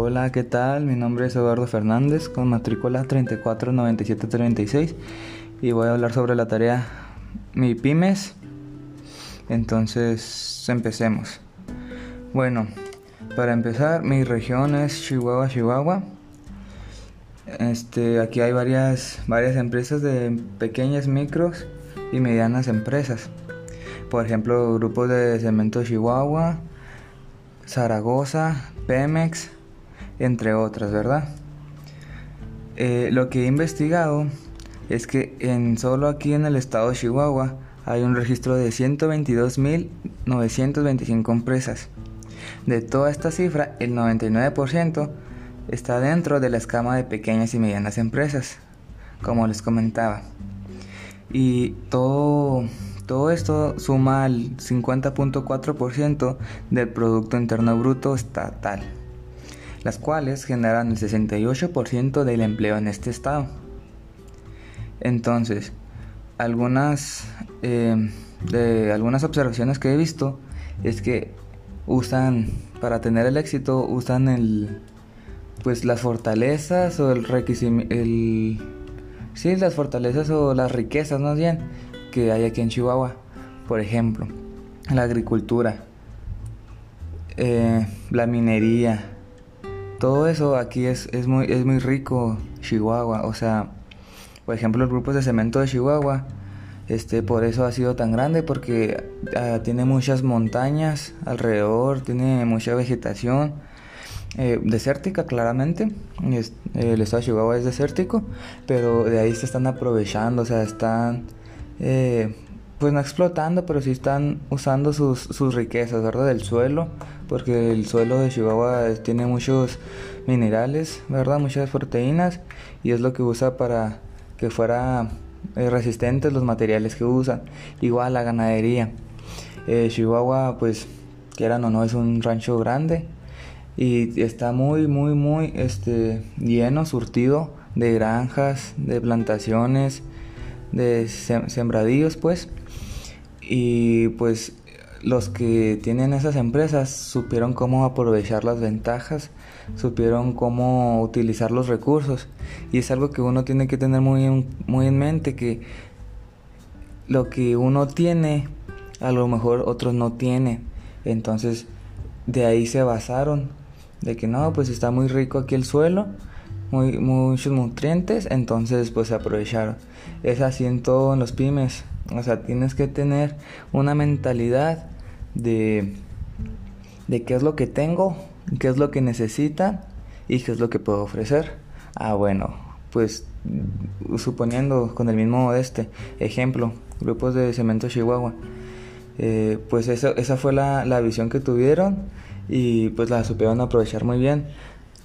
Hola, ¿qué tal? Mi nombre es Eduardo Fernández con matrícula 349736 y voy a hablar sobre la tarea Mi Pymes. Entonces, empecemos. Bueno, para empezar, mi región es Chihuahua, Chihuahua. Este, aquí hay varias, varias empresas de pequeñas, micros y medianas empresas. Por ejemplo, grupos de cemento Chihuahua, Zaragoza, Pemex, entre otras, ¿verdad? Eh, lo que he investigado es que en solo aquí en el estado de Chihuahua hay un registro de 122.925 empresas. De toda esta cifra, el 99% está dentro de la escama de pequeñas y medianas empresas, como les comentaba. Y todo todo esto suma al 50.4% del Producto Interno Bruto estatal, las cuales generan el 68% del empleo en este estado. Entonces, algunas, eh, de algunas observaciones que he visto es que usan, para tener el éxito, usan el, pues las fortalezas o el el, sí, las fortalezas o las riquezas más bien que hay aquí en Chihuahua. Por ejemplo, la agricultura, eh, la minería, todo eso aquí es, es, muy, es muy rico Chihuahua. O sea, por ejemplo, el grupo de cemento de Chihuahua, este, por eso ha sido tan grande, porque ah, tiene muchas montañas alrededor, tiene mucha vegetación. Eh, desértica claramente, el estado de Chihuahua es desértico, pero de ahí se están aprovechando, o sea, están eh, pues no explotando, pero sí están usando sus, sus riquezas, ¿verdad? Del suelo, porque el suelo de Chihuahua tiene muchos minerales, ¿verdad? Muchas proteínas y es lo que usa para que fuera eh, resistentes los materiales que usa. Igual la ganadería. Eh, Chihuahua, pues, quieran o no, es un rancho grande y está muy, muy, muy este, lleno, surtido de granjas, de plantaciones, de sembradíos pues. Y pues los que tienen esas empresas supieron cómo aprovechar las ventajas, supieron cómo utilizar los recursos. Y es algo que uno tiene que tener muy, muy en mente que lo que uno tiene a lo mejor otros no tienen entonces de ahí se basaron de que no pues está muy rico aquí el suelo muy, muchos nutrientes, entonces pues aprovecharon. Es así en todo en los pymes. O sea, tienes que tener una mentalidad de, de qué es lo que tengo, qué es lo que necesita y qué es lo que puedo ofrecer. Ah, bueno, pues suponiendo con el mismo este ejemplo, grupos de cemento Chihuahua, eh, pues esa, esa fue la, la visión que tuvieron y pues la supieron aprovechar muy bien.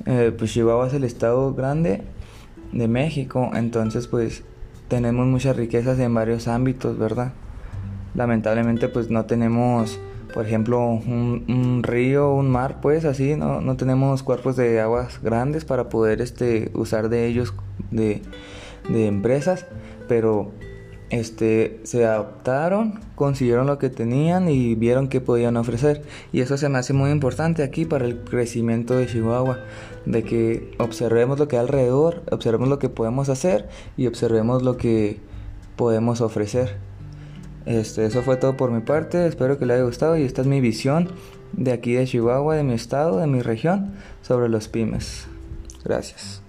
Eh, pues Chihuahua es el estado grande de México, entonces pues tenemos muchas riquezas en varios ámbitos, ¿verdad? Lamentablemente pues no tenemos, por ejemplo, un, río, un mar, pues así, no, no tenemos cuerpos de aguas grandes para poder este, usar de ellos de, de empresas, pero este, se adaptaron, consiguieron lo que tenían y vieron que podían ofrecer. Y eso se me hace muy importante aquí para el crecimiento de Chihuahua, de que observemos lo que hay alrededor, observemos lo que podemos hacer y observemos lo que podemos ofrecer. Este, eso fue todo por mi parte, espero que le haya gustado y esta es mi visión de aquí de Chihuahua, de mi estado, de mi región, sobre los pymes. Gracias.